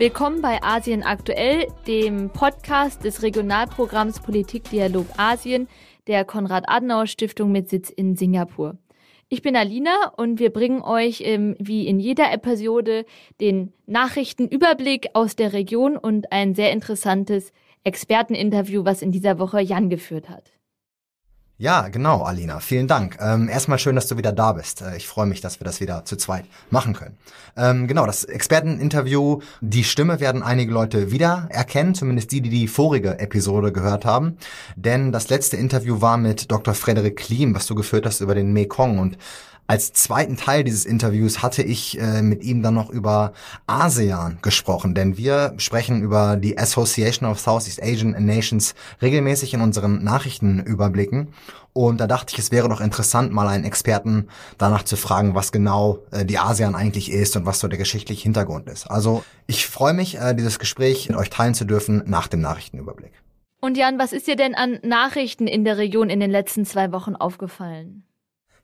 Willkommen bei Asien aktuell, dem Podcast des Regionalprogramms Politikdialog Asien der Konrad-Adenauer-Stiftung mit Sitz in Singapur. Ich bin Alina und wir bringen euch ähm, wie in jeder Episode den Nachrichtenüberblick aus der Region und ein sehr interessantes Experteninterview, was in dieser Woche Jan geführt hat. Ja, genau, Alina. Vielen Dank. Ähm, erstmal schön, dass du wieder da bist. Äh, ich freue mich, dass wir das wieder zu zweit machen können. Ähm, genau, das Experteninterview, die Stimme werden einige Leute wieder erkennen, zumindest die, die die vorige Episode gehört haben. Denn das letzte Interview war mit Dr. Frederik Klim, was du geführt hast über den Mekong und als zweiten Teil dieses Interviews hatte ich äh, mit ihm dann noch über ASEAN gesprochen, denn wir sprechen über die Association of Southeast Asian Nations regelmäßig in unseren Nachrichtenüberblicken. Und da dachte ich, es wäre doch interessant, mal einen Experten danach zu fragen, was genau äh, die ASEAN eigentlich ist und was so der geschichtliche Hintergrund ist. Also ich freue mich, äh, dieses Gespräch mit euch teilen zu dürfen nach dem Nachrichtenüberblick. Und Jan, was ist dir denn an Nachrichten in der Region in den letzten zwei Wochen aufgefallen?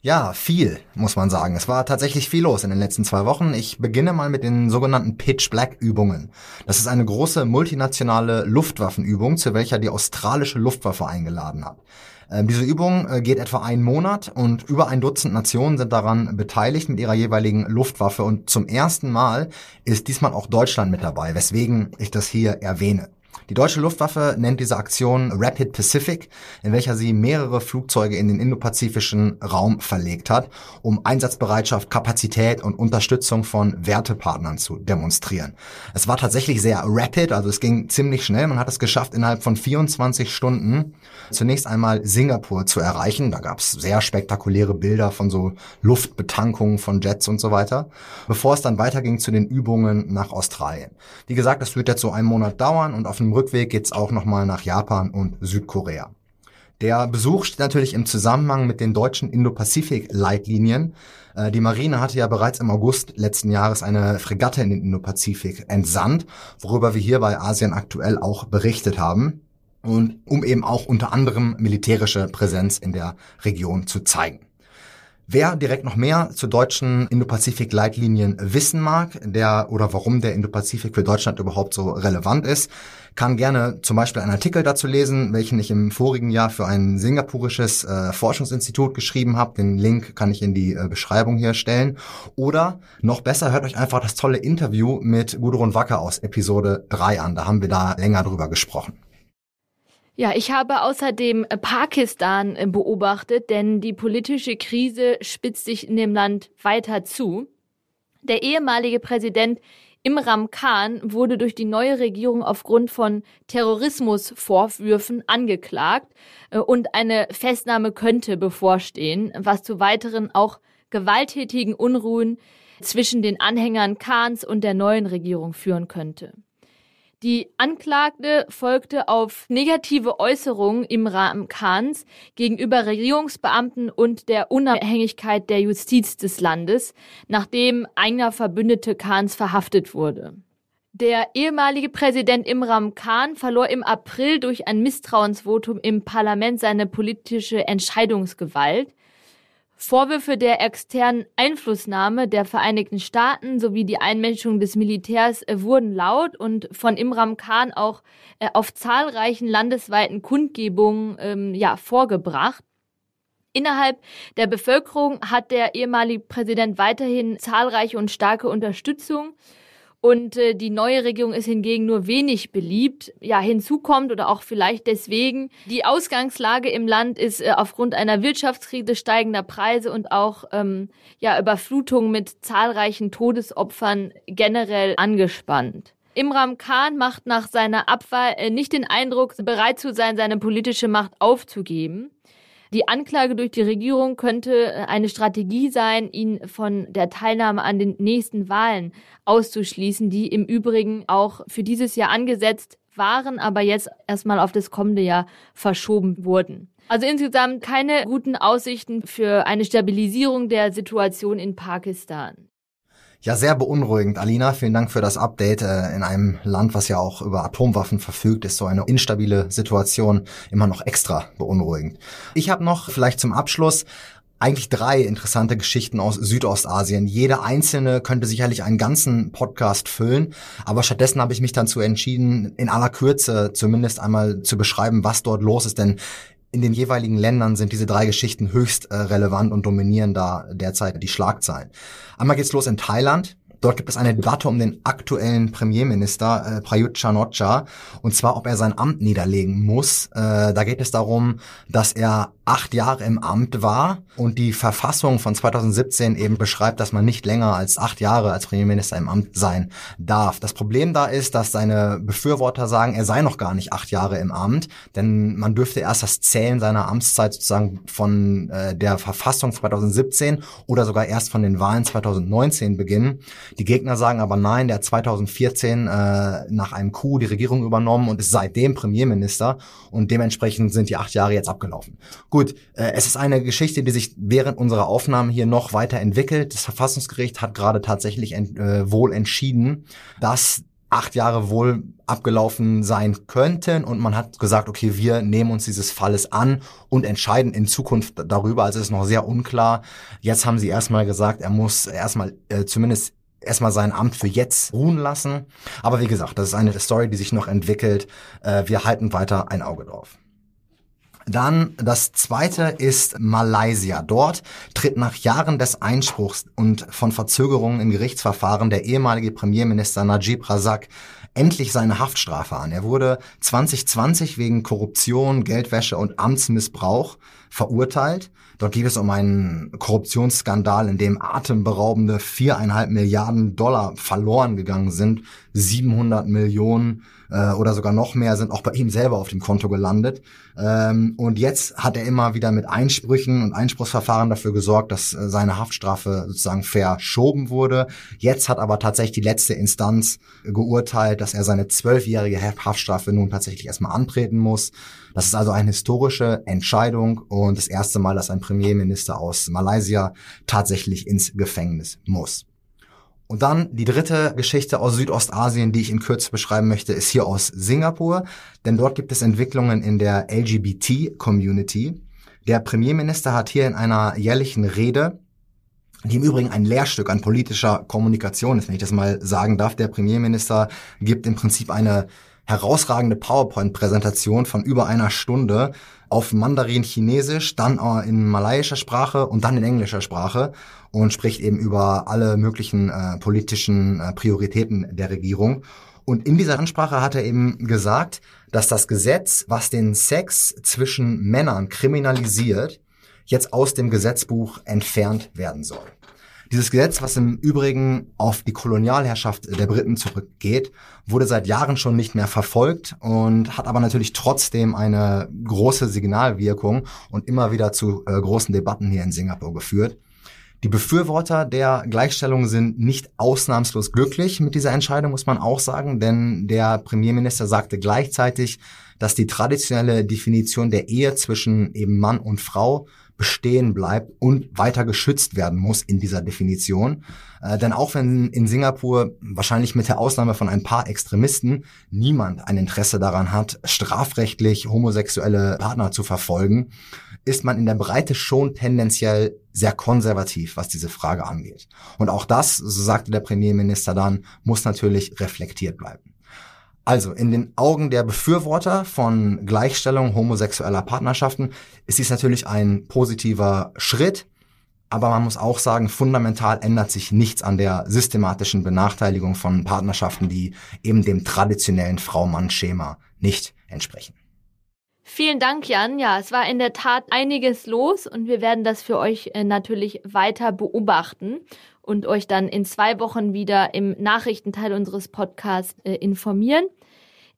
Ja, viel, muss man sagen. Es war tatsächlich viel los in den letzten zwei Wochen. Ich beginne mal mit den sogenannten Pitch Black Übungen. Das ist eine große multinationale Luftwaffenübung, zu welcher die australische Luftwaffe eingeladen hat. Ähm, diese Übung äh, geht etwa einen Monat und über ein Dutzend Nationen sind daran beteiligt mit ihrer jeweiligen Luftwaffe und zum ersten Mal ist diesmal auch Deutschland mit dabei, weswegen ich das hier erwähne. Die deutsche Luftwaffe nennt diese Aktion Rapid Pacific, in welcher sie mehrere Flugzeuge in den indopazifischen Raum verlegt hat, um Einsatzbereitschaft, Kapazität und Unterstützung von Wertepartnern zu demonstrieren. Es war tatsächlich sehr rapid, also es ging ziemlich schnell. Man hat es geschafft, innerhalb von 24 Stunden zunächst einmal Singapur zu erreichen. Da gab es sehr spektakuläre Bilder von so Luftbetankungen von Jets und so weiter, bevor es dann weiterging zu den Übungen nach Australien. Wie gesagt, das wird jetzt so einen Monat dauern und auf dem Rückweg geht's auch nochmal nach Japan und Südkorea. Der Besuch steht natürlich im Zusammenhang mit den deutschen Indo-Pazifik-Leitlinien. Äh, die Marine hatte ja bereits im August letzten Jahres eine Fregatte in den Indo-Pazifik entsandt, worüber wir hier bei Asien aktuell auch berichtet haben. Und um eben auch unter anderem militärische Präsenz in der Region zu zeigen. Wer direkt noch mehr zu deutschen Indo-Pazifik-Leitlinien wissen mag, der oder warum der Indo-Pazifik für Deutschland überhaupt so relevant ist, kann gerne zum Beispiel einen Artikel dazu lesen, welchen ich im vorigen Jahr für ein singapurisches äh, Forschungsinstitut geschrieben habe. Den Link kann ich in die äh, Beschreibung hier stellen. Oder noch besser, hört euch einfach das tolle Interview mit Gudrun Wacker aus Episode 3 an. Da haben wir da länger drüber gesprochen. Ja, ich habe außerdem äh, Pakistan äh, beobachtet, denn die politische Krise spitzt sich in dem Land weiter zu. Der ehemalige Präsident Imran Khan wurde durch die neue Regierung aufgrund von Terrorismusvorwürfen angeklagt äh, und eine Festnahme könnte bevorstehen, was zu weiteren auch gewalttätigen Unruhen zwischen den Anhängern Khans und der neuen Regierung führen könnte. Die Anklagte folgte auf negative Äußerungen im Rahmen Khans gegenüber Regierungsbeamten und der Unabhängigkeit der Justiz des Landes, nachdem einer Verbündete Khans verhaftet wurde. Der ehemalige Präsident Imran Khan verlor im April durch ein Misstrauensvotum im Parlament seine politische Entscheidungsgewalt. Vorwürfe der externen Einflussnahme der Vereinigten Staaten sowie die Einmischung des Militärs äh, wurden laut und von Imram Khan auch äh, auf zahlreichen landesweiten Kundgebungen ähm, ja, vorgebracht. Innerhalb der Bevölkerung hat der ehemalige Präsident weiterhin zahlreiche und starke Unterstützung. Und äh, die neue Regierung ist hingegen nur wenig beliebt. Ja, hinzu kommt oder auch vielleicht deswegen, die Ausgangslage im Land ist äh, aufgrund einer Wirtschaftskrise steigender Preise und auch ähm, ja, Überflutung mit zahlreichen Todesopfern generell angespannt. Imram Khan macht nach seiner Abwahl äh, nicht den Eindruck, bereit zu sein, seine politische Macht aufzugeben. Die Anklage durch die Regierung könnte äh, eine Strategie sein, ihn von der Teilnahme an den nächsten Wahlen auszuschließen, die im Übrigen auch für dieses Jahr angesetzt waren, aber jetzt erstmal auf das kommende Jahr verschoben wurden. Also insgesamt keine guten Aussichten für eine Stabilisierung der Situation in Pakistan. Ja, sehr beunruhigend. Alina, vielen Dank für das Update. Äh, in einem Land, was ja auch über Atomwaffen verfügt, ist so eine instabile Situation immer noch extra beunruhigend. Ich habe noch vielleicht zum Abschluss eigentlich drei interessante Geschichten aus Südostasien. Jede einzelne könnte sicherlich einen ganzen Podcast füllen, aber stattdessen habe ich mich dann zu entschieden, in aller Kürze zumindest einmal zu beschreiben, was dort los ist, denn in den jeweiligen Ländern sind diese drei Geschichten höchst äh, relevant und dominieren da derzeit die Schlagzeilen. Einmal geht's los in Thailand. Dort gibt es eine Debatte um den aktuellen Premierminister äh, Prayut Chan-o-cha und zwar, ob er sein Amt niederlegen muss. Äh, da geht es darum, dass er acht Jahre im Amt war und die Verfassung von 2017 eben beschreibt, dass man nicht länger als acht Jahre als Premierminister im Amt sein darf. Das Problem da ist, dass seine Befürworter sagen, er sei noch gar nicht acht Jahre im Amt, denn man dürfte erst das Zählen seiner Amtszeit sozusagen von äh, der Verfassung 2017 oder sogar erst von den Wahlen 2019 beginnen. Die Gegner sagen aber nein, der hat 2014 äh, nach einem Coup die Regierung übernommen und ist seitdem Premierminister und dementsprechend sind die acht Jahre jetzt abgelaufen. Gut, äh, es ist eine Geschichte, die sich während unserer Aufnahmen hier noch weiter entwickelt. Das Verfassungsgericht hat gerade tatsächlich ent, äh, wohl entschieden, dass acht Jahre wohl abgelaufen sein könnten und man hat gesagt, okay, wir nehmen uns dieses Falles an und entscheiden in Zukunft darüber. Also es ist noch sehr unklar. Jetzt haben sie erstmal gesagt, er muss erstmal äh, zumindest erstmal sein Amt für jetzt ruhen lassen. Aber wie gesagt, das ist eine Story, die sich noch entwickelt. Äh, wir halten weiter ein Auge drauf. Dann das zweite ist Malaysia. Dort tritt nach Jahren des Einspruchs und von Verzögerungen im Gerichtsverfahren der ehemalige Premierminister Najib Razak endlich seine Haftstrafe an. Er wurde 2020 wegen Korruption, Geldwäsche und Amtsmissbrauch verurteilt. Dort geht es um einen Korruptionsskandal, in dem atemberaubende viereinhalb Milliarden Dollar verloren gegangen sind. 700 Millionen äh, oder sogar noch mehr sind auch bei ihm selber auf dem Konto gelandet. Ähm, und jetzt hat er immer wieder mit Einsprüchen und Einspruchsverfahren dafür gesorgt, dass äh, seine Haftstrafe sozusagen verschoben wurde. Jetzt hat aber tatsächlich die letzte Instanz geurteilt, dass er seine zwölfjährige Haftstrafe nun tatsächlich erstmal antreten muss. Das ist also eine historische Entscheidung und das erste Mal, dass ein Premierminister aus Malaysia tatsächlich ins Gefängnis muss. Und dann die dritte Geschichte aus Südostasien, die ich in Kürze beschreiben möchte, ist hier aus Singapur. Denn dort gibt es Entwicklungen in der LGBT-Community. Der Premierminister hat hier in einer jährlichen Rede, die im Übrigen ein Lehrstück an politischer Kommunikation ist, wenn ich das mal sagen darf. Der Premierminister gibt im Prinzip eine herausragende PowerPoint-Präsentation von über einer Stunde auf Mandarin Chinesisch, dann in malaiischer Sprache und dann in englischer Sprache und spricht eben über alle möglichen äh, politischen äh, Prioritäten der Regierung. Und in dieser Ansprache hat er eben gesagt, dass das Gesetz, was den Sex zwischen Männern kriminalisiert, jetzt aus dem Gesetzbuch entfernt werden soll. Dieses Gesetz, was im Übrigen auf die Kolonialherrschaft der Briten zurückgeht, wurde seit Jahren schon nicht mehr verfolgt und hat aber natürlich trotzdem eine große Signalwirkung und immer wieder zu äh, großen Debatten hier in Singapur geführt. Die Befürworter der Gleichstellung sind nicht ausnahmslos glücklich mit dieser Entscheidung, muss man auch sagen, denn der Premierminister sagte gleichzeitig, dass die traditionelle Definition der Ehe zwischen eben Mann und Frau bestehen bleibt und weiter geschützt werden muss in dieser Definition. Äh, denn auch wenn in Singapur wahrscheinlich mit der Ausnahme von ein paar Extremisten niemand ein Interesse daran hat, strafrechtlich homosexuelle Partner zu verfolgen, ist man in der Breite schon tendenziell sehr konservativ, was diese Frage angeht. Und auch das, so sagte der Premierminister dann, muss natürlich reflektiert bleiben. Also in den Augen der Befürworter von Gleichstellung homosexueller Partnerschaften ist dies natürlich ein positiver Schritt, aber man muss auch sagen, fundamental ändert sich nichts an der systematischen Benachteiligung von Partnerschaften, die eben dem traditionellen Frau-Mann-Schema nicht entsprechen. Vielen Dank, Jan. Ja, es war in der Tat einiges los und wir werden das für euch äh, natürlich weiter beobachten und euch dann in zwei Wochen wieder im Nachrichtenteil unseres Podcasts äh, informieren.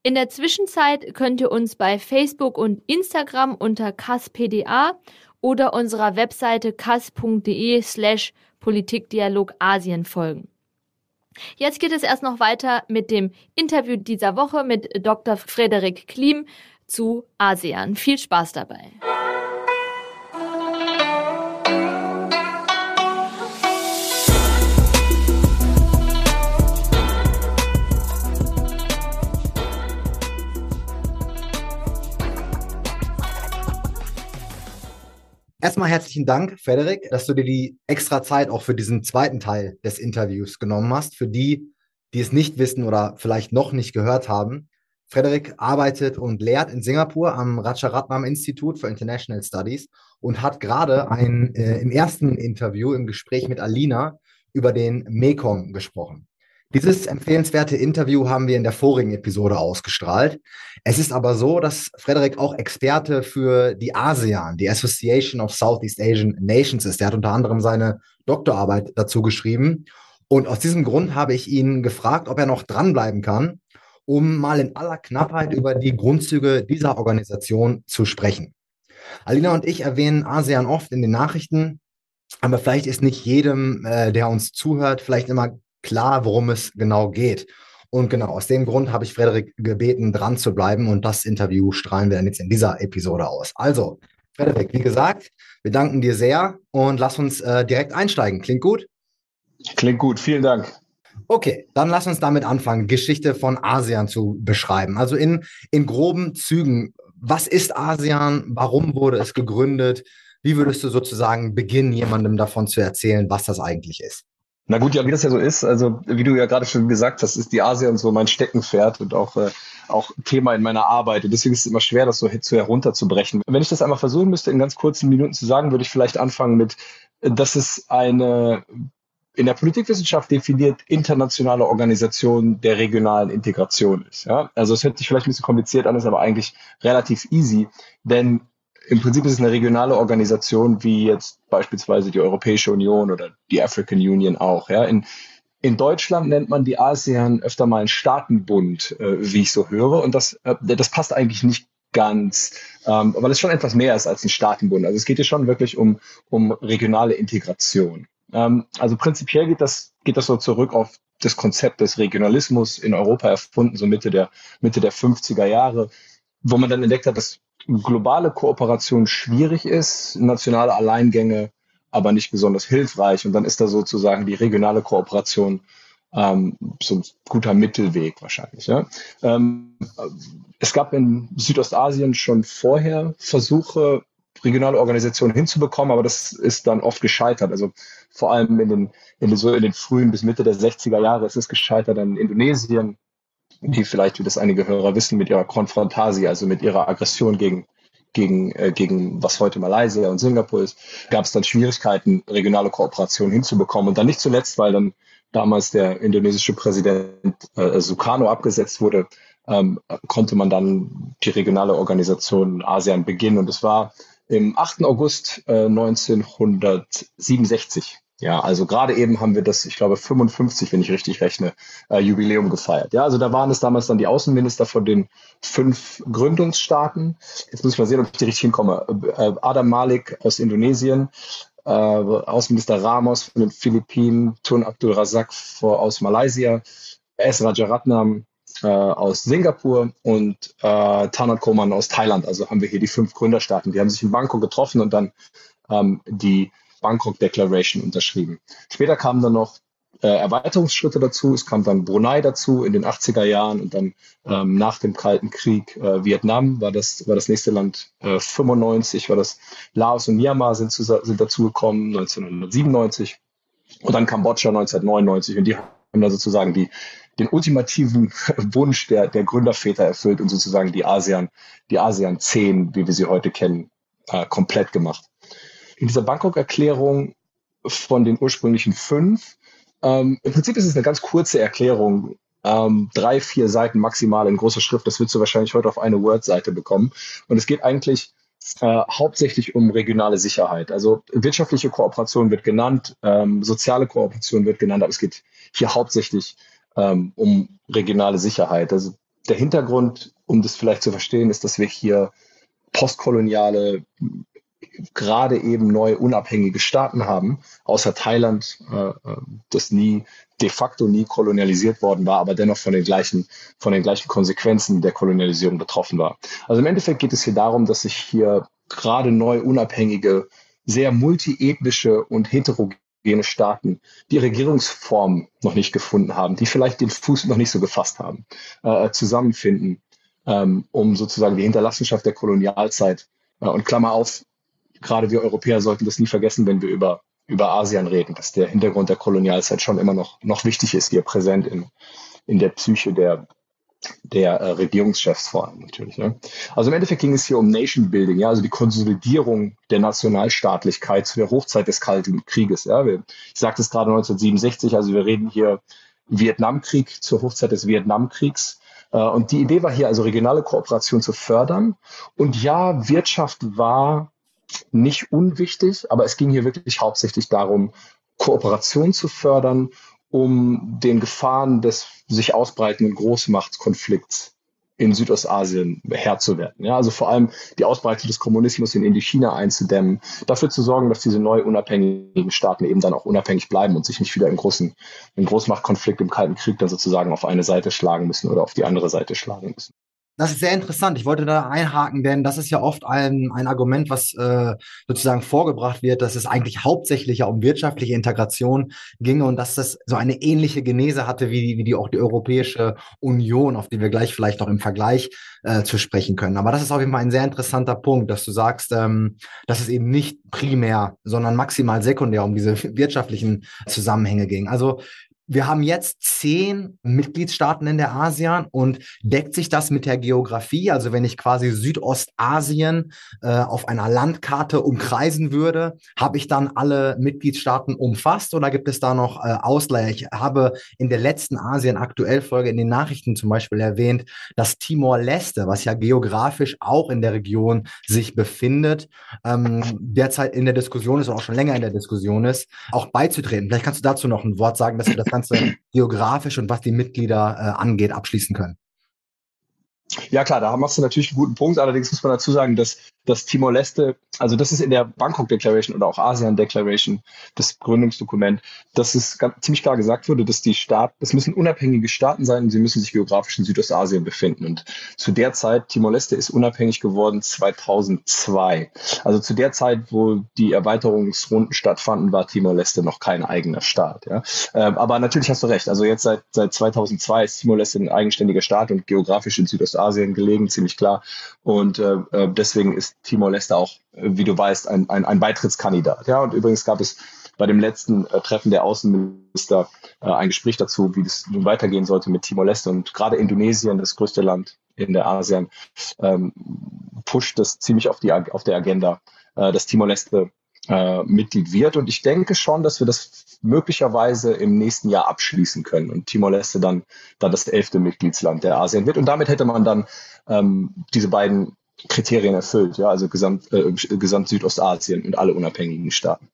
In der Zwischenzeit könnt ihr uns bei Facebook und Instagram unter kaspda oder unserer Webseite kas.de slash Politikdialog Asien folgen. Jetzt geht es erst noch weiter mit dem Interview dieser Woche mit Dr. Frederik Klim zu ASEAN. Viel Spaß dabei. Erstmal herzlichen Dank, Frederik, dass du dir die extra Zeit auch für diesen zweiten Teil des Interviews genommen hast. Für die, die es nicht wissen oder vielleicht noch nicht gehört haben. Frederik arbeitet und lehrt in Singapur am Rajaratnam Institut for International Studies und hat gerade ein, äh, im ersten Interview im Gespräch mit Alina über den Mekong gesprochen. Dieses empfehlenswerte Interview haben wir in der vorigen Episode ausgestrahlt. Es ist aber so, dass Frederik auch Experte für die ASEAN, die Association of Southeast Asian Nations ist. Er hat unter anderem seine Doktorarbeit dazu geschrieben. Und aus diesem Grund habe ich ihn gefragt, ob er noch dranbleiben kann, um mal in aller Knappheit über die Grundzüge dieser Organisation zu sprechen. Alina und ich erwähnen ASEAN oft in den Nachrichten, aber vielleicht ist nicht jedem, äh, der uns zuhört, vielleicht immer klar, worum es genau geht. Und genau aus dem Grund habe ich Frederik gebeten, dran zu bleiben und das Interview strahlen wir dann jetzt in dieser Episode aus. Also, Frederik, wie gesagt, wir danken dir sehr und lass uns äh, direkt einsteigen. Klingt gut? Klingt gut, vielen Dank. Okay, dann lass uns damit anfangen, Geschichte von ASEAN zu beschreiben. Also in, in groben Zügen, was ist ASEAN? Warum wurde es gegründet? Wie würdest du sozusagen beginnen, jemandem davon zu erzählen, was das eigentlich ist? Na gut, ja, wie das ja so ist, also wie du ja gerade schon gesagt hast, ist die ASEAN so mein Steckenpferd und auch, äh, auch Thema in meiner Arbeit. Und deswegen ist es immer schwer, das so zu herunterzubrechen. Wenn ich das einmal versuchen müsste, in ganz kurzen Minuten zu sagen, würde ich vielleicht anfangen mit, dass es eine in der Politikwissenschaft definiert internationale Organisation der regionalen Integration ist. Ja? Also es hört sich vielleicht ein bisschen kompliziert an, ist aber eigentlich relativ easy, denn im Prinzip ist es eine regionale Organisation wie jetzt beispielsweise die Europäische Union oder die African Union auch. Ja. In, in Deutschland nennt man die ASEAN öfter mal einen Staatenbund, äh, wie ich so höre. Und das, äh, das passt eigentlich nicht ganz, ähm, weil es schon etwas mehr ist als ein Staatenbund. Also es geht hier schon wirklich um, um regionale Integration. Ähm, also prinzipiell geht das, geht das so zurück auf das Konzept des Regionalismus in Europa erfunden, so Mitte der, Mitte der 50er Jahre, wo man dann entdeckt hat, dass globale Kooperation schwierig ist, nationale Alleingänge aber nicht besonders hilfreich. Und dann ist da sozusagen die regionale Kooperation ähm, so ein guter Mittelweg wahrscheinlich. Ja? Ähm, es gab in Südostasien schon vorher Versuche, regionale Organisationen hinzubekommen, aber das ist dann oft gescheitert. Also vor allem in den, in den, so in den frühen bis Mitte der 60er Jahre ist es gescheitert an Indonesien, die vielleicht, wie das einige Hörer wissen, mit ihrer Konfrontasie, also mit ihrer Aggression gegen gegen, äh, gegen was heute Malaysia und Singapur ist, gab es dann Schwierigkeiten, regionale Kooperation hinzubekommen. Und dann nicht zuletzt, weil dann damals der indonesische Präsident äh, Sukarno abgesetzt wurde, ähm, konnte man dann die regionale Organisation ASEAN beginnen. Und es war im 8. August äh, 1967 ja, also gerade eben haben wir das, ich glaube, 55, wenn ich richtig rechne, äh, Jubiläum gefeiert. Ja, also da waren es damals dann die Außenminister von den fünf Gründungsstaaten. Jetzt muss ich mal sehen, ob ich die richtig hinkomme. Äh, Adam Malik aus Indonesien, äh, Außenminister Ramos von den Philippinen, Tun Abdul Razak aus Malaysia, S. Rajaratnam äh, aus Singapur und äh, Tanat Koman aus Thailand. Also haben wir hier die fünf Gründerstaaten. Die haben sich in Bangkok getroffen und dann ähm, die Bangkok Declaration unterschrieben. Später kamen dann noch äh, Erweiterungsschritte dazu. Es kam dann Brunei dazu in den 80er Jahren und dann ähm, nach dem Kalten Krieg äh, Vietnam war das, war das nächste Land. Äh, 95 war das Laos und Myanmar sind, zu, sind dazugekommen, 1997 und dann Kambodscha 1999 und die haben da sozusagen die, den ultimativen Wunsch der, der Gründerväter erfüllt und sozusagen die ASEAN, die ASEAN 10, wie wir sie heute kennen, äh, komplett gemacht in dieser Bangkok-Erklärung von den ursprünglichen fünf, ähm, im Prinzip ist es eine ganz kurze Erklärung, ähm, drei, vier Seiten maximal in großer Schrift. Das wirst du wahrscheinlich heute auf eine Word-Seite bekommen. Und es geht eigentlich äh, hauptsächlich um regionale Sicherheit. Also wirtschaftliche Kooperation wird genannt, ähm, soziale Kooperation wird genannt, aber es geht hier hauptsächlich ähm, um regionale Sicherheit. Also der Hintergrund, um das vielleicht zu verstehen, ist, dass wir hier postkoloniale gerade eben neue unabhängige Staaten haben, außer Thailand, äh, äh, das nie de facto nie kolonialisiert worden war, aber dennoch von den gleichen, von den gleichen Konsequenzen der Kolonialisierung betroffen war. Also im Endeffekt geht es hier darum, dass sich hier gerade neu unabhängige, sehr multiethnische und heterogene Staaten die Regierungsform noch nicht gefunden haben, die vielleicht den Fuß noch nicht so gefasst haben, äh, zusammenfinden, ähm, um sozusagen die Hinterlassenschaft der Kolonialzeit und Klammer auf, gerade wir Europäer sollten das nie vergessen, wenn wir über, über Asien reden, dass der Hintergrund der Kolonialzeit schon immer noch, noch wichtig ist, hier präsent in, in der Psyche der, der äh, Regierungschefs vor allem natürlich. Ne? Also im Endeffekt ging es hier um Nation Building, ja, also die Konsolidierung der Nationalstaatlichkeit zu der Hochzeit des Kalten Krieges. Ja. Wir, ich sagte es gerade 1967, also wir reden hier Vietnamkrieg zur Hochzeit des Vietnamkriegs. Äh, und die Idee war hier also regionale Kooperation zu fördern. Und ja, Wirtschaft war nicht unwichtig, aber es ging hier wirklich hauptsächlich darum, Kooperation zu fördern um den Gefahren des sich ausbreitenden Großmachtskonflikts in Südostasien Herr zu werden. Ja, also vor allem die Ausbreitung des Kommunismus in Indochina einzudämmen, dafür zu sorgen, dass diese neu unabhängigen Staaten eben dann auch unabhängig bleiben und sich nicht wieder im großen, im Großmachtkonflikt im Kalten Krieg dann sozusagen auf eine Seite schlagen müssen oder auf die andere Seite schlagen müssen. Das ist sehr interessant. Ich wollte da einhaken, denn das ist ja oft ein, ein Argument, was äh, sozusagen vorgebracht wird, dass es eigentlich hauptsächlich ja um wirtschaftliche Integration ginge und dass das so eine ähnliche Genese hatte wie, wie die auch die Europäische Union, auf die wir gleich vielleicht noch im Vergleich äh, zu sprechen können. Aber das ist auf jeden Fall ein sehr interessanter Punkt, dass du sagst, ähm, dass es eben nicht primär, sondern maximal sekundär um diese wirtschaftlichen Zusammenhänge ging. Also wir haben jetzt zehn Mitgliedstaaten in der ASEAN und deckt sich das mit der Geografie? Also wenn ich quasi Südostasien äh, auf einer Landkarte umkreisen würde, habe ich dann alle Mitgliedstaaten umfasst oder gibt es da noch äh, Ausleiher? Ich habe in der letzten Asien-Aktuell-Folge in den Nachrichten zum Beispiel erwähnt, dass Timor-Leste, was ja geografisch auch in der Region sich befindet, ähm, derzeit in der Diskussion ist und auch schon länger in der Diskussion ist, auch beizutreten. Vielleicht kannst du dazu noch ein Wort sagen, dass wir das Ganze geografisch und was die Mitglieder äh, angeht, abschließen können. Ja klar, da machst du natürlich einen guten Punkt. Allerdings muss man dazu sagen, dass dass Timor-Leste, also das ist in der Bangkok Declaration oder auch ASEAN Declaration, das Gründungsdokument, dass es ganz, ziemlich klar gesagt wurde, dass die Staaten, das müssen unabhängige Staaten sein und sie müssen sich geografisch in Südostasien befinden. Und zu der Zeit, Timor-Leste ist unabhängig geworden 2002. Also zu der Zeit, wo die Erweiterungsrunden stattfanden, war Timor-Leste noch kein eigener Staat. Ja? Ähm, aber natürlich hast du recht. Also jetzt seit, seit 2002 ist Timor-Leste ein eigenständiger Staat und geografisch in Südostasien gelegen, ziemlich klar. Und äh, äh deswegen ist Timor-Leste auch, äh, wie du weißt, ein, ein, ein Beitrittskandidat. Ja, und übrigens gab es bei dem letzten äh, Treffen der Außenminister äh, ein Gespräch dazu, wie das nun weitergehen sollte mit Timor-Leste. Und gerade Indonesien, das größte Land in der ASEAN, ähm, pusht das ziemlich auf, die, auf der Agenda, äh, dass Timor-Leste äh, Mitglied wird. Und ich denke schon, dass wir das möglicherweise im nächsten Jahr abschließen können und Timor-Leste dann, dann das elfte Mitgliedsland der ASEAN wird. Und damit hätte man dann ähm, diese beiden Kriterien erfüllt, ja, also Gesamt, äh, Gesamt Südostasien und alle unabhängigen Staaten.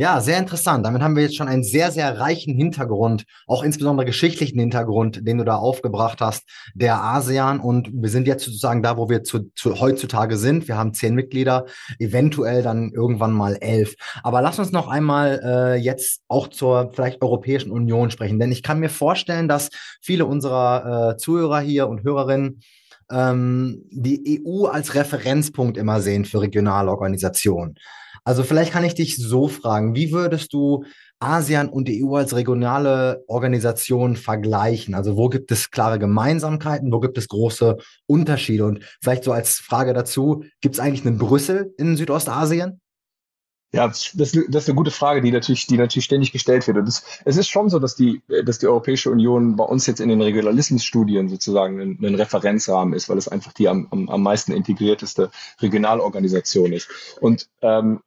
Ja, sehr interessant. Damit haben wir jetzt schon einen sehr, sehr reichen Hintergrund, auch insbesondere geschichtlichen Hintergrund, den du da aufgebracht hast, der ASEAN. Und wir sind jetzt sozusagen da, wo wir zu, zu heutzutage sind. Wir haben zehn Mitglieder, eventuell dann irgendwann mal elf. Aber lass uns noch einmal äh, jetzt auch zur vielleicht Europäischen Union sprechen, denn ich kann mir vorstellen, dass viele unserer äh, Zuhörer hier und Hörerinnen ähm, die EU als Referenzpunkt immer sehen für regionale Organisationen. Also vielleicht kann ich dich so fragen, wie würdest du ASEAN und die EU als regionale Organisation vergleichen? Also wo gibt es klare Gemeinsamkeiten, wo gibt es große Unterschiede? Und vielleicht so als Frage dazu, gibt es eigentlich einen Brüssel in Südostasien? Ja, das, das ist eine gute Frage, die natürlich, die natürlich ständig gestellt wird. Und das, es ist schon so, dass die, dass die Europäische Union bei uns jetzt in den Regionalismusstudien sozusagen ein, ein Referenzrahmen ist, weil es einfach die am, am, am meisten integrierteste Regionalorganisation ist. Und ähm,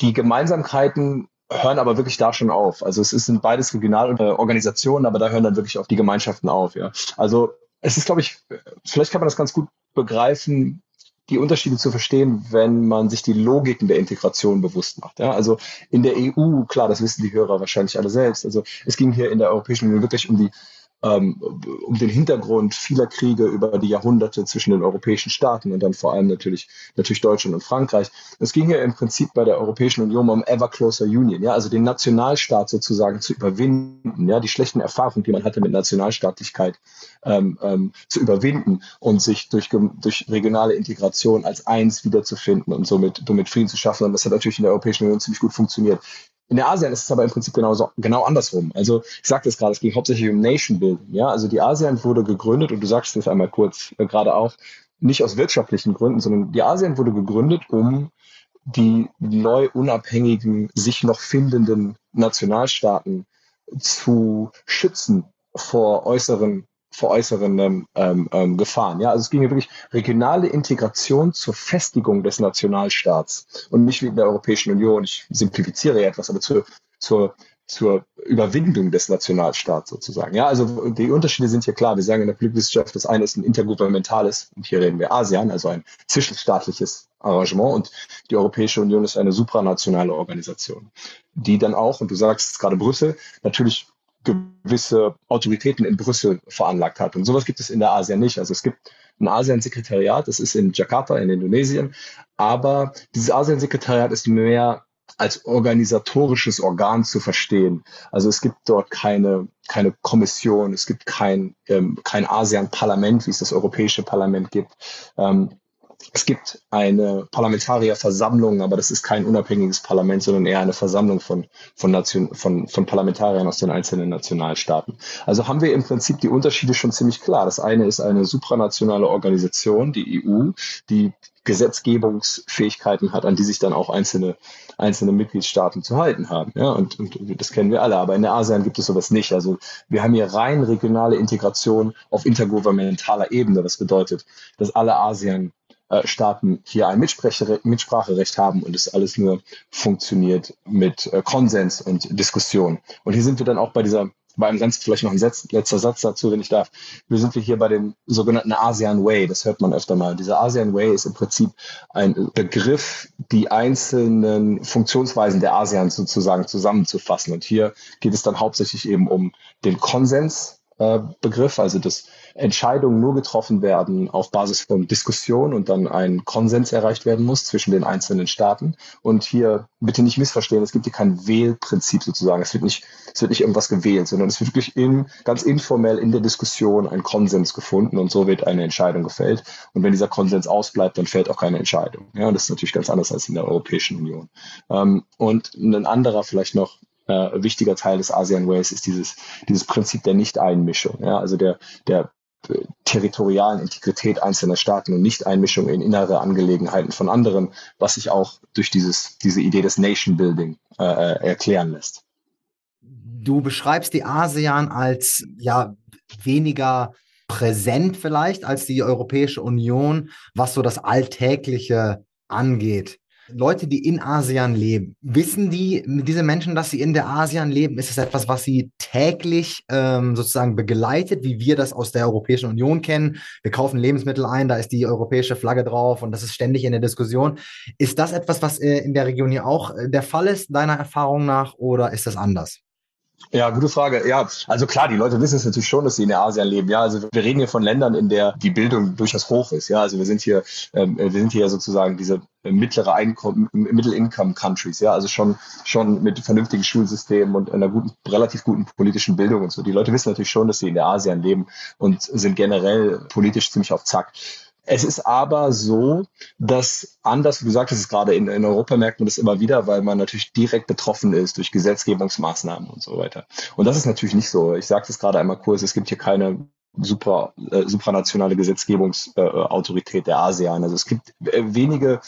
die Gemeinsamkeiten hören aber wirklich da schon auf. Also es sind beides Regionalorganisationen, aber da hören dann wirklich auch die Gemeinschaften auf. Ja. Also es ist, glaube ich, vielleicht kann man das ganz gut begreifen, die Unterschiede zu verstehen, wenn man sich die Logiken der Integration bewusst macht. Ja, also in der EU, klar, das wissen die Hörer wahrscheinlich alle selbst. Also es ging hier in der Europäischen Union wirklich um die um den Hintergrund vieler Kriege über die Jahrhunderte zwischen den europäischen Staaten und dann vor allem natürlich, natürlich Deutschland und Frankreich. Es ging ja im Prinzip bei der Europäischen Union um Ever Closer Union, ja, also den Nationalstaat sozusagen zu überwinden, ja, die schlechten Erfahrungen, die man hatte mit Nationalstaatlichkeit ähm, ähm, zu überwinden und sich durch, durch regionale Integration als eins wiederzufinden und somit, somit Frieden zu schaffen. Und das hat natürlich in der Europäischen Union ziemlich gut funktioniert. In der ASEAN ist es aber im Prinzip genauso, genau andersrum. Also ich sagte es gerade, es ging hauptsächlich um Nation Building. Ja? Also die ASEAN wurde gegründet, und du sagst es einmal kurz äh, gerade auch, nicht aus wirtschaftlichen Gründen, sondern die ASEAN wurde gegründet, um die neu unabhängigen, sich noch findenden Nationalstaaten zu schützen vor äußeren vor äußeren ähm, ähm, ähm, Gefahren. Ja, also es ging ja wirklich regionale Integration zur Festigung des Nationalstaats und nicht wie in der Europäischen Union. Ich simplifiziere etwas, aber zur, zur zur Überwindung des Nationalstaats sozusagen. Ja, also die Unterschiede sind hier klar. Wir sagen in der Politikwissenschaft, das eine ist ein intergouvernementales, und hier reden wir ASEAN, also ein zwischenstaatliches Arrangement und die Europäische Union ist eine supranationale Organisation, die dann auch, und du sagst es gerade Brüssel, natürlich gewisse Autoritäten in Brüssel veranlagt hat. Und sowas gibt es in der ASEAN nicht. Also es gibt ein ASEAN-Sekretariat, das ist in Jakarta in Indonesien, aber dieses ASEAN-Sekretariat ist mehr als organisatorisches Organ zu verstehen. Also es gibt dort keine, keine Kommission, es gibt kein, ähm, kein ASEAN-Parlament, wie es das Europäische Parlament gibt. Ähm, es gibt eine Parlamentarierversammlung, aber das ist kein unabhängiges Parlament, sondern eher eine Versammlung von, von, Nation, von, von Parlamentariern aus den einzelnen Nationalstaaten. Also haben wir im Prinzip die Unterschiede schon ziemlich klar. Das eine ist eine supranationale Organisation, die EU, die Gesetzgebungsfähigkeiten hat, an die sich dann auch einzelne, einzelne Mitgliedstaaten zu halten haben. Ja, und, und das kennen wir alle. Aber in der ASEAN gibt es sowas nicht. Also wir haben hier rein regionale Integration auf intergouvernementaler Ebene. Das bedeutet, dass alle ASEAN Staaten hier ein Mitspracherecht haben und es alles nur funktioniert mit äh, Konsens und Diskussion. Und hier sind wir dann auch bei dieser bei einem ganz, vielleicht noch ein letzter Satz dazu, wenn ich darf. Wir sind hier bei dem sogenannten ASEAN Way. Das hört man öfter mal. Dieser ASEAN Way ist im Prinzip ein Begriff, die einzelnen Funktionsweisen der ASEAN sozusagen zusammenzufassen. Und hier geht es dann hauptsächlich eben um den Konsens, äh, also dass Entscheidungen nur getroffen werden auf Basis von Diskussion und dann ein Konsens erreicht werden muss zwischen den einzelnen Staaten. Und hier bitte nicht missverstehen, es gibt hier kein Wählprinzip sozusagen. Es wird nicht, es wird nicht irgendwas gewählt, sondern es wird wirklich in, ganz informell in der Diskussion ein Konsens gefunden und so wird eine Entscheidung gefällt. Und wenn dieser Konsens ausbleibt, dann fällt auch keine Entscheidung. Ja, das ist natürlich ganz anders als in der Europäischen Union. Ähm, und ein anderer vielleicht noch äh, wichtiger Teil des ASEAN Ways ist dieses, dieses Prinzip der Nicht-Einmischung, ja, also der, der territorialen Integrität einzelner Staaten und Nicht-Einmischung in innere Angelegenheiten von anderen, was sich auch durch dieses, diese Idee des Nation Building äh, äh, erklären lässt. Du beschreibst die ASEAN als ja weniger präsent vielleicht als die Europäische Union, was so das Alltägliche angeht. Leute, die in ASEAN leben, wissen die, diese Menschen, dass sie in der ASEAN leben? Ist es etwas, was sie täglich ähm, sozusagen begleitet, wie wir das aus der Europäischen Union kennen? Wir kaufen Lebensmittel ein, da ist die europäische Flagge drauf und das ist ständig in der Diskussion. Ist das etwas, was äh, in der Region hier auch äh, der Fall ist, deiner Erfahrung nach, oder ist das anders? Ja, gute Frage. Ja, also klar, die Leute wissen es natürlich schon, dass sie in der ASEAN leben. Ja, also wir reden hier von Ländern, in der die Bildung durchaus hoch ist. Ja, also wir sind hier, ähm, wir sind hier sozusagen diese mittlere Einkommen, Middle-Income-Countries. Ja, also schon schon mit vernünftigen Schulsystemen und einer guten, relativ guten politischen Bildung und so. Die Leute wissen natürlich schon, dass sie in der ASEAN leben und sind generell politisch ziemlich auf Zack. Es ist aber so, dass anders, wie du sagtest es gerade, in, in Europa merkt man das immer wieder, weil man natürlich direkt betroffen ist durch Gesetzgebungsmaßnahmen und so weiter. Und das ist natürlich nicht so. Ich sage das gerade einmal kurz, es gibt hier keine super, äh, supranationale Gesetzgebungsautorität äh, der ASEAN. Also es gibt äh, wenige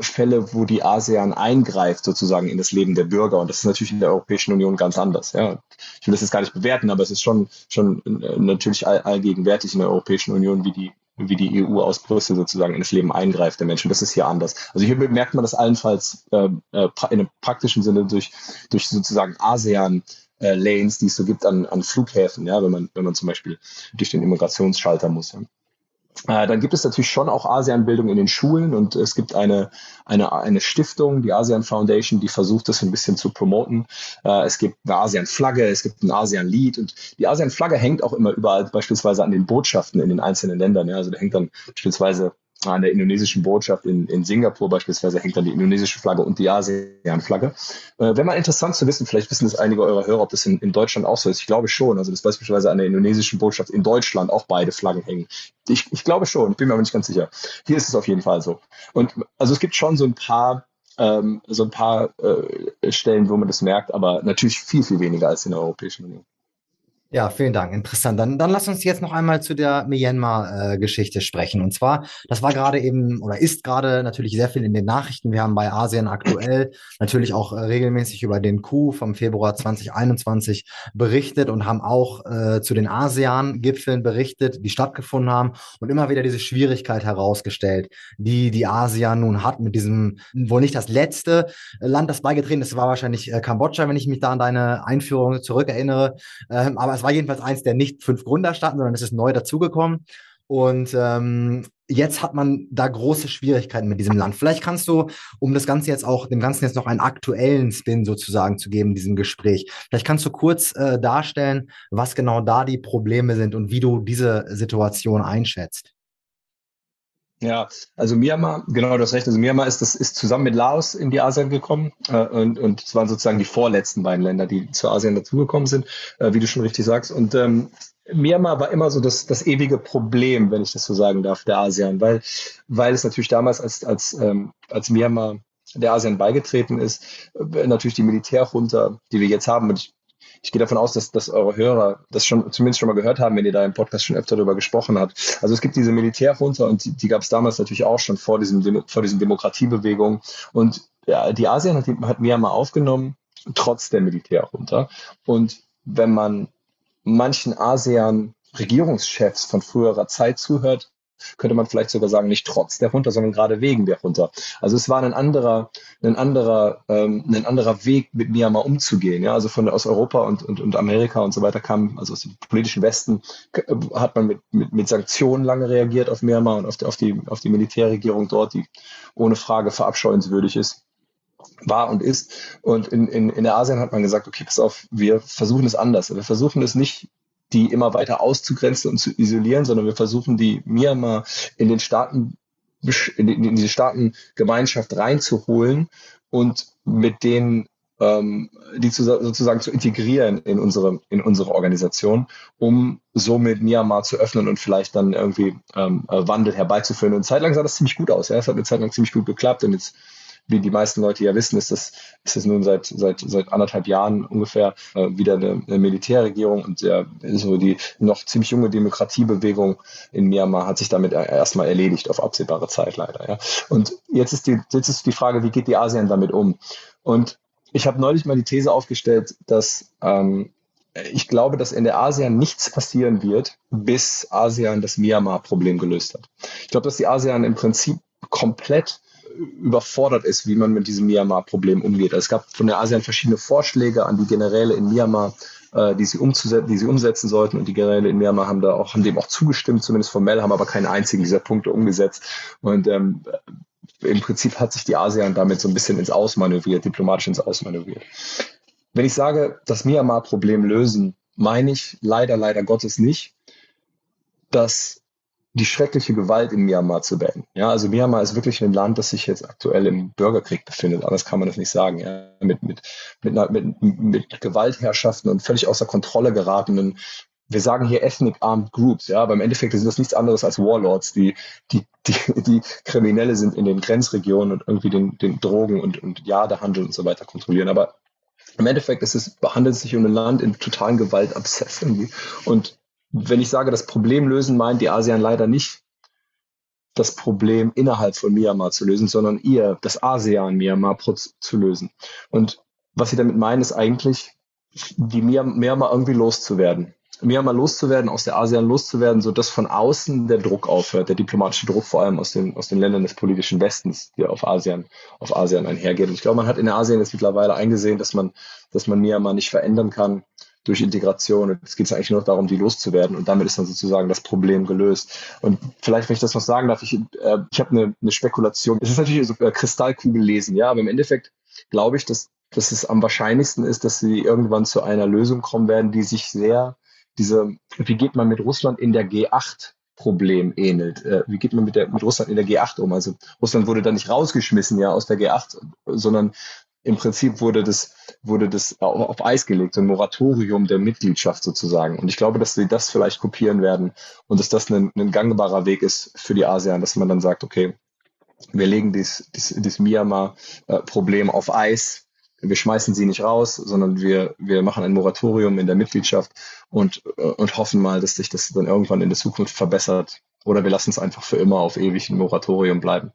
Fälle, wo die ASEAN eingreift sozusagen in das Leben der Bürger. Und das ist natürlich in der Europäischen Union ganz anders. Ja. Ich will das jetzt gar nicht bewerten, aber es ist schon, schon äh, natürlich all, allgegenwärtig in der Europäischen Union, wie die wie die EU aus Brüssel sozusagen in das Leben eingreift der Menschen. Das ist hier anders. Also hier merkt man das allenfalls äh, äh in einem praktischen Sinne durch, durch sozusagen ASEAN äh, Lanes, die es so gibt an, an Flughäfen, ja, wenn man, wenn man zum Beispiel durch den Immigrationsschalter muss. Ja. Äh, dann gibt es natürlich schon auch ASEAN-Bildung in den Schulen und es gibt eine, eine, eine Stiftung, die ASEAN Foundation, die versucht, das ein bisschen zu promoten. Äh, es gibt eine ASEAN-Flagge, es gibt ein ASEAN-Lied und die ASEAN-Flagge hängt auch immer überall, beispielsweise an den Botschaften in den einzelnen Ländern. Ja. Also da hängt dann beispielsweise an der indonesischen Botschaft in, in Singapur beispielsweise hängt dann die indonesische Flagge und die ASEAN-Flagge. Äh, Wäre mal interessant zu wissen, vielleicht wissen das einige eurer Hörer, ob das in, in Deutschland auch so ist. Ich glaube schon. Also dass beispielsweise an der indonesischen Botschaft in Deutschland auch beide Flaggen hängen. Ich, ich glaube schon, bin mir aber nicht ganz sicher. Hier ist es auf jeden Fall so. Und also es gibt schon so ein paar ähm, so ein paar äh, Stellen, wo man das merkt, aber natürlich viel, viel weniger als in der Europäischen Union. Ja, vielen Dank. Interessant. Dann, dann lass uns jetzt noch einmal zu der Myanmar-Geschichte sprechen. Und zwar, das war gerade eben oder ist gerade natürlich sehr viel in den Nachrichten. Wir haben bei Asien aktuell natürlich auch äh, regelmäßig über den Coup vom Februar 2021 berichtet und haben auch äh, zu den ASEAN-Gipfeln berichtet, die stattgefunden haben und immer wieder diese Schwierigkeit herausgestellt, die die ASEAN nun hat mit diesem, wohl nicht das letzte Land, das beigetreten ist, war wahrscheinlich äh, Kambodscha, wenn ich mich da an deine Einführung zurückerinnere. Ähm, aber es war jedenfalls eins der nicht fünf Gründerstaaten, sondern es ist neu dazugekommen. Und ähm, jetzt hat man da große Schwierigkeiten mit diesem Land. Vielleicht kannst du, um das Ganze jetzt auch, dem Ganzen jetzt noch einen aktuellen Spin sozusagen zu geben, diesem Gespräch, vielleicht kannst du kurz äh, darstellen, was genau da die Probleme sind und wie du diese Situation einschätzt. Ja, also Myanmar, genau das Recht. Also Myanmar ist, das ist zusammen mit Laos in die ASEAN gekommen äh, und, und es waren sozusagen die vorletzten beiden Länder, die zur ASEAN dazugekommen sind, äh, wie du schon richtig sagst. Und ähm, Myanmar war immer so das, das ewige Problem, wenn ich das so sagen darf, der ASEAN, weil, weil es natürlich damals als, als, ähm, als Myanmar der ASEAN beigetreten ist, äh, natürlich die Militärjunta, die wir jetzt haben, und ich ich gehe davon aus, dass, dass eure Hörer das schon zumindest schon mal gehört haben, wenn ihr da im Podcast schon öfter darüber gesprochen habt. Also es gibt diese Militärjunta und die, die gab es damals natürlich auch schon vor diesem vor diesen Demokratiebewegungen. Und ja, die ASEAN hat, hat Myanmar aufgenommen, trotz der Militärjunta. Und wenn man manchen ASEAN Regierungschefs von früherer Zeit zuhört, könnte man vielleicht sogar sagen, nicht trotz der runter, sondern gerade wegen der runter. Also es war ein anderer, ein anderer, ähm, ein anderer Weg, mit Myanmar umzugehen. Ja, also von aus Europa und, und, und Amerika und so weiter kam, also aus dem politischen Westen hat man mit, mit, mit Sanktionen lange reagiert auf Myanmar und auf die, auf die, auf die Militärregierung dort, die ohne Frage verabscheuenswürdig ist war und ist. Und in, in, in der Asien hat man gesagt, okay, pass auf, wir versuchen es anders. Wir versuchen es nicht die immer weiter auszugrenzen und zu isolieren, sondern wir versuchen, die Myanmar in den Staaten, in, in diese Staatengemeinschaft reinzuholen und mit denen ähm, die zu, sozusagen zu integrieren in unsere, in unsere Organisation, um somit Myanmar zu öffnen und vielleicht dann irgendwie ähm, Wandel herbeizuführen. Und eine Zeit lang sah das ziemlich gut aus. Ja? Es hat eine Zeit lang ziemlich gut geklappt und jetzt wie die meisten Leute ja wissen, ist das, ist das nun seit, seit, seit anderthalb Jahren ungefähr äh, wieder eine, eine Militärregierung und ja, so die noch ziemlich junge Demokratiebewegung in Myanmar hat sich damit erstmal erledigt auf absehbare Zeit leider. Ja. Und jetzt ist die, jetzt ist die Frage, wie geht die ASEAN damit um? Und ich habe neulich mal die These aufgestellt, dass ähm, ich glaube, dass in der ASEAN nichts passieren wird, bis ASEAN das Myanmar-Problem gelöst hat. Ich glaube, dass die ASEAN im Prinzip komplett überfordert ist, wie man mit diesem Myanmar-Problem umgeht. Also es gab von der ASEAN verschiedene Vorschläge an die Generäle in Myanmar, äh, die sie umzusetzen, die sie umsetzen sollten. Und die Generäle in Myanmar haben da auch, haben dem auch zugestimmt, zumindest formell, haben aber keinen einzigen dieser Punkte umgesetzt. Und ähm, im Prinzip hat sich die ASEAN damit so ein bisschen ins Ausmanövriert, diplomatisch ins Ausmanövriert. Wenn ich sage, das Myanmar-Problem lösen, meine ich leider, leider Gottes nicht, dass die schreckliche Gewalt in Myanmar zu beenden. Ja, also Myanmar ist wirklich ein Land, das sich jetzt aktuell im Bürgerkrieg befindet. Anders kann man das nicht sagen. Ja, mit, mit, mit, mit, mit Gewaltherrschaften und völlig außer Kontrolle geratenen wir sagen hier Ethnic Armed Groups, ja, aber im Endeffekt sind das nichts anderes als Warlords, die, die, die, die Kriminelle sind in den Grenzregionen und irgendwie den, den Drogen und, und Jadehandel und so weiter kontrollieren. Aber im Endeffekt ist es, handelt es sich um ein Land in totalen Gewaltabszess irgendwie. Und wenn ich sage, das Problem lösen, meint die ASEAN leider nicht das Problem innerhalb von Myanmar zu lösen, sondern eher das ASEAN Myanmar zu lösen. Und was sie damit meinen, ist eigentlich, die Myanmar irgendwie loszuwerden. Myanmar loszuwerden, aus der ASEAN loszuwerden, so dass von außen der Druck aufhört, der diplomatische Druck vor allem aus den, aus den Ländern des politischen Westens, der auf ASEAN, auf ASEAN einhergeht. Und ich glaube, man hat in der ASEAN jetzt mittlerweile eingesehen, dass man, dass man Myanmar nicht verändern kann, durch Integration. Und es geht eigentlich nur darum, die loszuwerden. Und damit ist dann sozusagen das Problem gelöst. Und vielleicht, wenn ich das noch sagen darf, ich, äh, ich habe eine, eine Spekulation. Es ist natürlich so äh, Kristallkugel lesen, ja, aber im Endeffekt glaube ich, dass, dass es am wahrscheinlichsten ist, dass sie irgendwann zu einer Lösung kommen werden, die sich sehr diese, wie geht man mit Russland in der G8 Problem ähnelt. Äh, wie geht man mit, der, mit Russland in der G8 um? Also Russland wurde da nicht rausgeschmissen ja aus der G8, sondern im Prinzip wurde das, wurde das auf Eis gelegt, so ein Moratorium der Mitgliedschaft sozusagen. Und ich glaube, dass sie das vielleicht kopieren werden und dass das ein, ein gangbarer Weg ist für die ASEAN, dass man dann sagt, okay, wir legen dies, dies, dies Myanmar-Problem auf Eis wir schmeißen sie nicht raus, sondern wir, wir machen ein Moratorium in der Mitgliedschaft und, äh, und hoffen mal, dass sich das dann irgendwann in der Zukunft verbessert. Oder wir lassen es einfach für immer auf ewig ein Moratorium bleiben.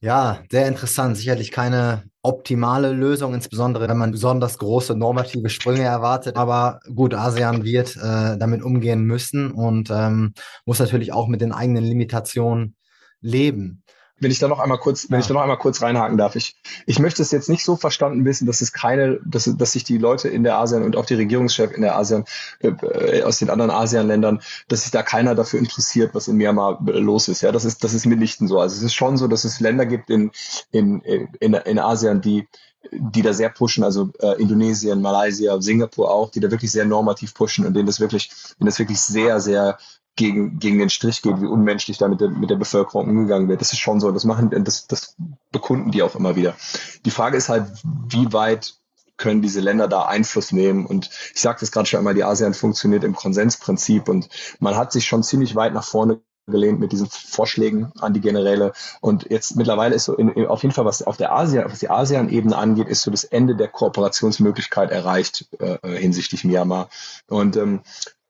Ja, sehr interessant. Sicherlich keine optimale Lösung, insbesondere wenn man besonders große normative Sprünge erwartet. Aber gut, ASEAN wird äh, damit umgehen müssen und ähm, muss natürlich auch mit den eigenen Limitationen leben wenn ich da noch einmal kurz, wenn ich da noch einmal kurz reinhaken darf, ich, ich möchte es jetzt nicht so verstanden wissen, dass es keine, dass, dass sich die Leute in der ASEAN und auch die Regierungschefs in der ASEAN, äh, aus den anderen ASEAN-Ländern, dass sich da keiner dafür interessiert, was in Myanmar äh, los ist. Ja, das ist, das ist mitnichten so. Also es ist schon so, dass es Länder gibt in, in, in, in ASEAN, die, die da sehr pushen, also äh, Indonesien, Malaysia, Singapur auch, die da wirklich sehr normativ pushen und denen das wirklich, denen das wirklich sehr, sehr gegen, gegen den Strich geht, wie unmenschlich da mit der, mit der Bevölkerung umgegangen wird. Das ist schon so. Das machen, das, das bekunden die auch immer wieder. Die Frage ist halt, wie weit können diese Länder da Einfluss nehmen. Und ich sagte es gerade schon einmal, die ASEAN funktioniert im Konsensprinzip und man hat sich schon ziemlich weit nach vorne gelehnt mit diesen Vorschlägen an die Generäle. Und jetzt mittlerweile ist so in, auf jeden Fall, was auf der ASEAN, was die ASEAN-Ebene angeht, ist so das Ende der Kooperationsmöglichkeit erreicht äh, hinsichtlich Myanmar. Und ähm,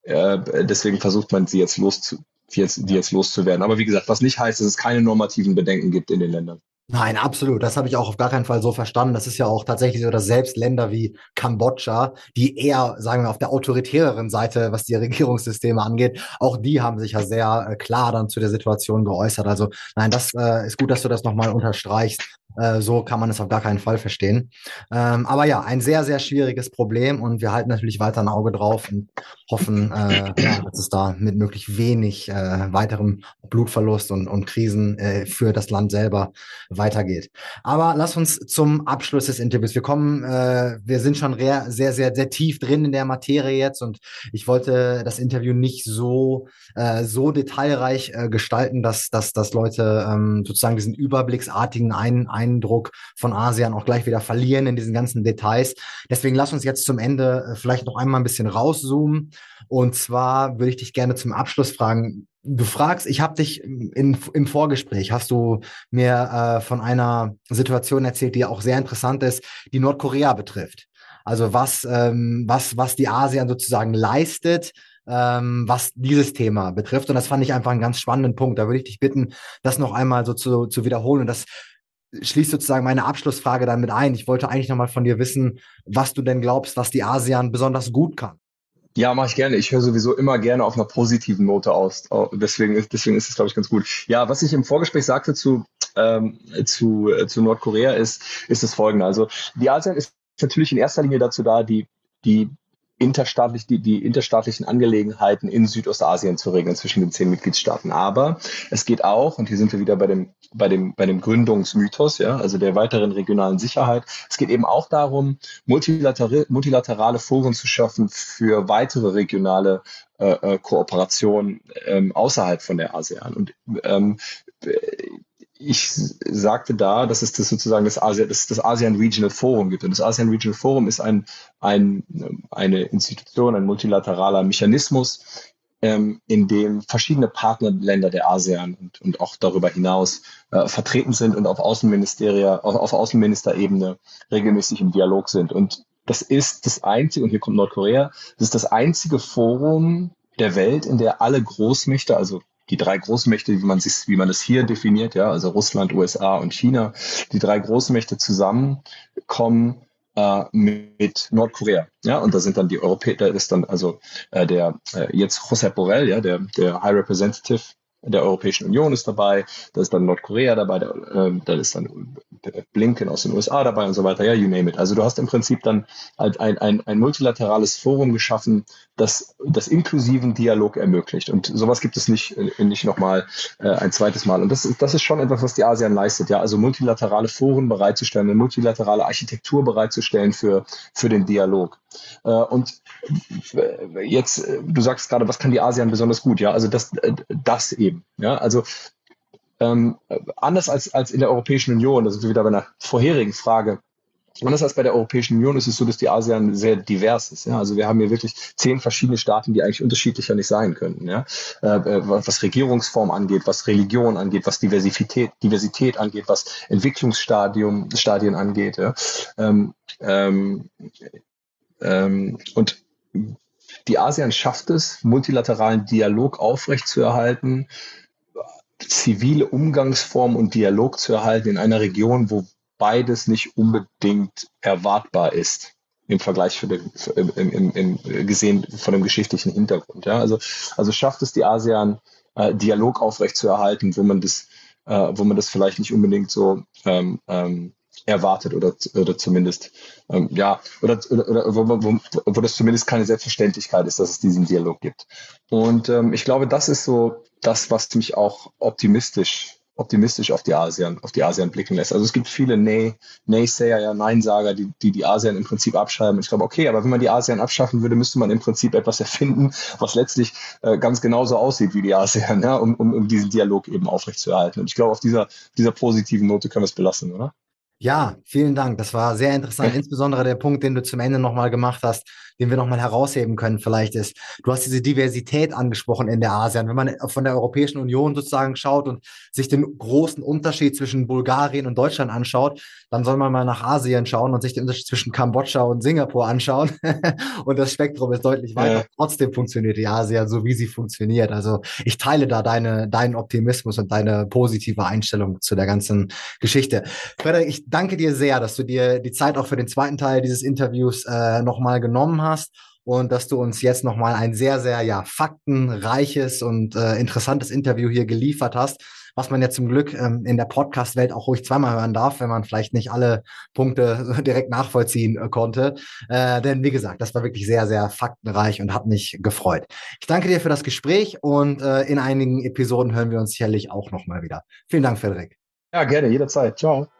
äh, deswegen versucht man sie jetzt loszu, jetzt, die jetzt loszuwerden. Aber wie gesagt, was nicht heißt, dass es keine normativen Bedenken gibt in den Ländern. Nein, absolut. Das habe ich auch auf gar keinen Fall so verstanden. Das ist ja auch tatsächlich so, dass selbst Länder wie Kambodscha, die eher, sagen wir, auf der autoritäreren Seite, was die Regierungssysteme angeht, auch die haben sich ja sehr äh, klar dann zu der Situation geäußert. Also nein, das äh, ist gut, dass du das nochmal unterstreichst. Äh, so kann man es auf gar keinen Fall verstehen. Ähm, aber ja, ein sehr, sehr schwieriges Problem und wir halten natürlich weiter ein Auge drauf und hoffen, äh, dass es da mit möglichst wenig äh, weiterem Blutverlust und, und Krisen äh, für das Land selber weitergeht. Aber lass uns zum Abschluss des Interviews. Wir kommen, äh, wir sind schon sehr, sehr, sehr, sehr tief drin in der Materie jetzt und ich wollte das Interview nicht so, äh, so detailreich äh, gestalten, dass, dass, dass Leute ähm, sozusagen diesen überblicksartigen ein, ein Eindruck von ASEAN auch gleich wieder verlieren in diesen ganzen Details. Deswegen lass uns jetzt zum Ende äh, vielleicht noch einmal ein bisschen rauszoomen. Und zwar würde ich dich gerne zum Abschluss fragen, du fragst, ich habe dich in, im Vorgespräch, hast du mir äh, von einer Situation erzählt, die auch sehr interessant ist, die Nordkorea betrifft. Also was, ähm, was, was die ASEAN sozusagen leistet, ähm, was dieses Thema betrifft. Und das fand ich einfach einen ganz spannenden Punkt. Da würde ich dich bitten, das noch einmal so zu, zu wiederholen. Und das schließt sozusagen meine Abschlussfrage dann mit ein. Ich wollte eigentlich nochmal von dir wissen, was du denn glaubst, was die ASEAN besonders gut kann. Ja, mache ich gerne. Ich höre sowieso immer gerne auf einer positiven Note aus. Deswegen ist, deswegen ist es, glaube ich, ganz gut. Ja, was ich im Vorgespräch sagte zu, ähm, zu, äh, zu Nordkorea ist, ist das folgende. Also die ASEAN ist natürlich in erster Linie dazu da, die, die interstaatlich, die, die interstaatlichen Angelegenheiten in Südostasien zu regeln zwischen den zehn Mitgliedstaaten. Aber es geht auch, und hier sind wir wieder bei dem, bei dem, bei dem Gründungsmythos, ja, also der weiteren regionalen Sicherheit. Es geht eben auch darum, multilaterale, multilaterale Foren zu schaffen für weitere regionale äh, äh Kooperation ähm, außerhalb von der ASEAN. Und ähm, ich sagte da, dass es das sozusagen das ASEAN, das, das ASEAN Regional Forum gibt. Und das ASEAN Regional Forum ist ein, ein, eine Institution, ein multilateraler Mechanismus, ähm, in dem verschiedene Partnerländer der ASEAN und, und auch darüber hinaus äh, vertreten sind und auf Außenministeria, auf, auf Außenministerebene regelmäßig im Dialog sind. Und das ist das einzige, und hier kommt Nordkorea, das ist das einzige Forum der Welt, in der alle Großmächte, also die drei Großmächte, wie man sich, wie man es hier definiert, ja, also Russland, USA und China, die drei Großmächte zusammenkommen äh, mit Nordkorea. Ja, und da sind dann die Europäer, da ist dann also äh, der äh, jetzt Josep Borrell, ja, der, der High Representative der Europäischen Union ist dabei, da ist dann Nordkorea dabei, da, äh, da ist dann Blinken aus den USA dabei und so weiter, ja, you name it. Also du hast im Prinzip dann halt ein, ein, ein multilaterales Forum geschaffen, das das inklusiven Dialog ermöglicht. Und sowas gibt es nicht, äh, nicht nochmal äh, ein zweites Mal. Und das, das ist schon etwas, was die ASEAN leistet, ja, also multilaterale Foren bereitzustellen, eine multilaterale Architektur bereitzustellen für, für den Dialog. Äh, und jetzt, du sagst gerade, was kann die ASEAN besonders gut? Ja, also das, das eben. Ja, also ähm, anders als, als in der Europäischen Union, das ist wieder bei einer vorherigen Frage, Anders als bei der Europäischen Union ist es so, dass die ASEAN sehr divers ist. Ja? Also wir haben hier wirklich zehn verschiedene Staaten, die eigentlich unterschiedlicher nicht sein könnten. Ja? Äh, äh was Regierungsform angeht, was Religion angeht, was Diversität, Diversität angeht, was Entwicklungsstadium Stadien angeht. Ja? Ähm, ähm, und die ASEAN schafft es, multilateralen Dialog aufrechtzuerhalten, zivile Umgangsform und Dialog zu erhalten in einer Region, wo beides nicht unbedingt erwartbar ist im Vergleich für den, im, im, im, gesehen von dem geschichtlichen Hintergrund. Ja? Also, also schafft es die ASEAN, äh, Dialog aufrechtzuerhalten, wo man das, äh, wo man das vielleicht nicht unbedingt so ähm, ähm, erwartet oder, oder zumindest, ähm, ja, oder, oder, oder wo, wo, wo das zumindest keine Selbstverständlichkeit ist, dass es diesen Dialog gibt. Und ähm, ich glaube, das ist so das, was mich auch optimistisch optimistisch auf die ASEAN, auf die ASEAN blicken lässt. Also es gibt viele Nay, Naysayer, ja, Neinsager, die, die die ASEAN im Prinzip abschreiben. Ich glaube, okay, aber wenn man die ASEAN abschaffen würde, müsste man im Prinzip etwas erfinden, was letztlich äh, ganz genauso aussieht wie die ASEAN, ja, um, um, um diesen Dialog eben aufrechtzuerhalten. Und ich glaube, auf dieser, dieser positiven Note können wir es belassen, oder? Ja, vielen Dank. Das war sehr interessant. Insbesondere der Punkt, den du zum Ende nochmal gemacht hast, den wir nochmal herausheben können, vielleicht ist, du hast diese Diversität angesprochen in der ASEAN. Wenn man von der Europäischen Union sozusagen schaut und sich den großen Unterschied zwischen Bulgarien und Deutschland anschaut, dann soll man mal nach Asien schauen und sich den Unterschied zwischen Kambodscha und Singapur anschauen. und das Spektrum ist deutlich weiter. Ja. Trotzdem funktioniert die ASEAN so, wie sie funktioniert. Also ich teile da deine, deinen Optimismus und deine positive Einstellung zu der ganzen Geschichte. Frederik, ich danke dir sehr, dass du dir die Zeit auch für den zweiten Teil dieses Interviews äh, nochmal genommen hast und dass du uns jetzt nochmal ein sehr, sehr ja, faktenreiches und äh, interessantes Interview hier geliefert hast, was man ja zum Glück ähm, in der Podcast-Welt auch ruhig zweimal hören darf, wenn man vielleicht nicht alle Punkte direkt nachvollziehen äh, konnte. Äh, denn wie gesagt, das war wirklich sehr, sehr faktenreich und hat mich gefreut. Ich danke dir für das Gespräch und äh, in einigen Episoden hören wir uns sicherlich auch nochmal wieder. Vielen Dank, Frederik. Ja, gerne, jederzeit. Ciao.